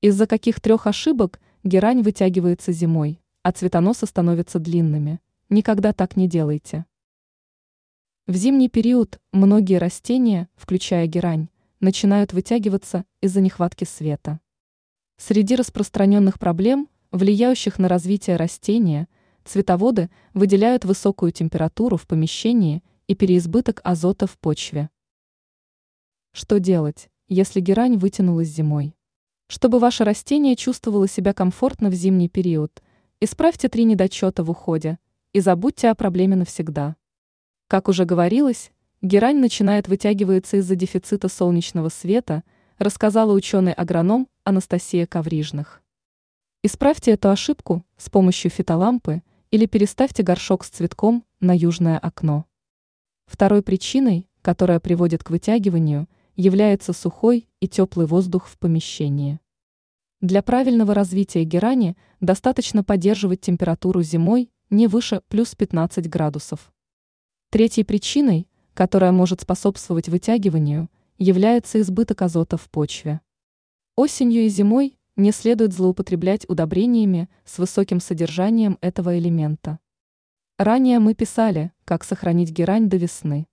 Из-за каких трех ошибок герань вытягивается зимой, а цветоносы становятся длинными? Никогда так не делайте. В зимний период многие растения, включая герань, начинают вытягиваться из-за нехватки света. Среди распространенных проблем, влияющих на развитие растения, цветоводы выделяют высокую температуру в помещении и переизбыток азота в почве. Что делать, если герань вытянулась зимой? Чтобы ваше растение чувствовало себя комфортно в зимний период, исправьте три недочета в уходе и забудьте о проблеме навсегда. Как уже говорилось, герань начинает вытягиваться из-за дефицита солнечного света, рассказала ученый-агроном Анастасия Коврижных. Исправьте эту ошибку с помощью фитолампы или переставьте горшок с цветком на южное окно. Второй причиной, которая приводит к вытягиванию – является сухой и теплый воздух в помещении. Для правильного развития герани достаточно поддерживать температуру зимой не выше плюс 15 градусов. Третьей причиной, которая может способствовать вытягиванию, является избыток азота в почве. Осенью и зимой не следует злоупотреблять удобрениями с высоким содержанием этого элемента. Ранее мы писали, как сохранить герань до весны.